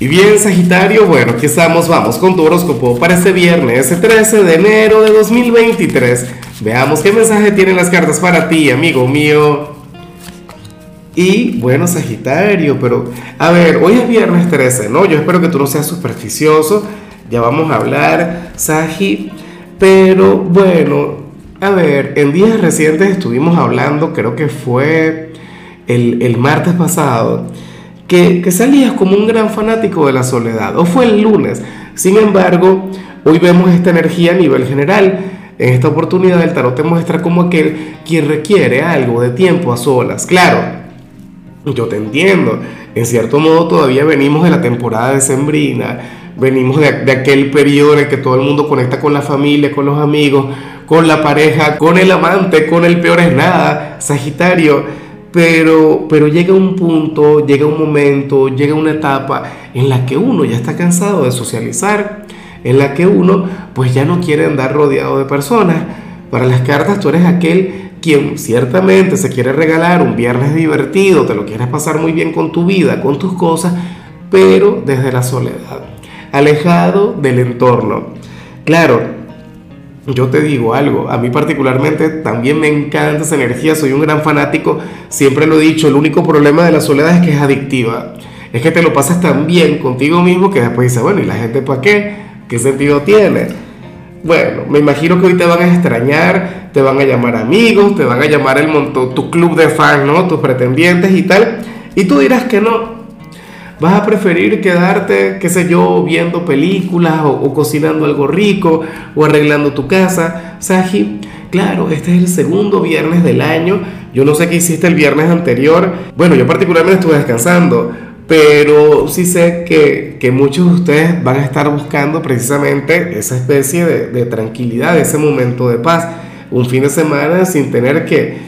Y bien, Sagitario, bueno, aquí estamos, vamos con tu horóscopo para este viernes, el 13 de enero de 2023. Veamos qué mensaje tienen las cartas para ti, amigo mío. Y bueno, Sagitario, pero a ver, hoy es viernes 13, ¿no? Yo espero que tú no seas supersticioso, ya vamos a hablar, Sagi. Pero bueno, a ver, en días recientes estuvimos hablando, creo que fue el, el martes pasado que, salías como un gran fanático de la soledad, o fue el lunes. Sin embargo, hoy vemos esta energía a nivel general. En esta oportunidad el tarot te muestra como aquel quien requiere algo de tiempo a solas. Claro, yo te entiendo. En cierto modo todavía venimos de la temporada de Sembrina, venimos de, aquel periodo en que todo el mundo conecta con la familia, con los amigos, con la pareja, con el amante, con el peor es nada, Sagitario pero, pero llega un punto, llega un momento, llega una etapa en la que uno ya está cansado de socializar, en la que uno pues ya no quiere andar rodeado de personas. Para las cartas tú eres aquel quien ciertamente se quiere regalar un viernes divertido, te lo quieres pasar muy bien con tu vida, con tus cosas, pero desde la soledad, alejado del entorno. Claro, yo te digo algo, a mí particularmente también me encanta esa energía, soy un gran fanático, siempre lo he dicho, el único problema de la soledad es que es adictiva, es que te lo pasas tan bien contigo mismo que después dices, bueno, ¿y la gente para qué? ¿Qué sentido tiene? Bueno, me imagino que hoy te van a extrañar, te van a llamar amigos, te van a llamar el montón, tu club de fans, ¿no? Tus pretendientes y tal, y tú dirás que no, vas a preferir quedarte, qué sé yo, viendo películas o, cocinando algo rico o arreglando tu casa. Saji, claro, este es el segundo viernes del año. Yo no sé qué hiciste el viernes anterior. Bueno, yo particularmente estuve descansando, pero sí sé que, que muchos de ustedes van a estar buscando precisamente esa especie de, de tranquilidad, ese momento de paz. Un fin de semana sin tener que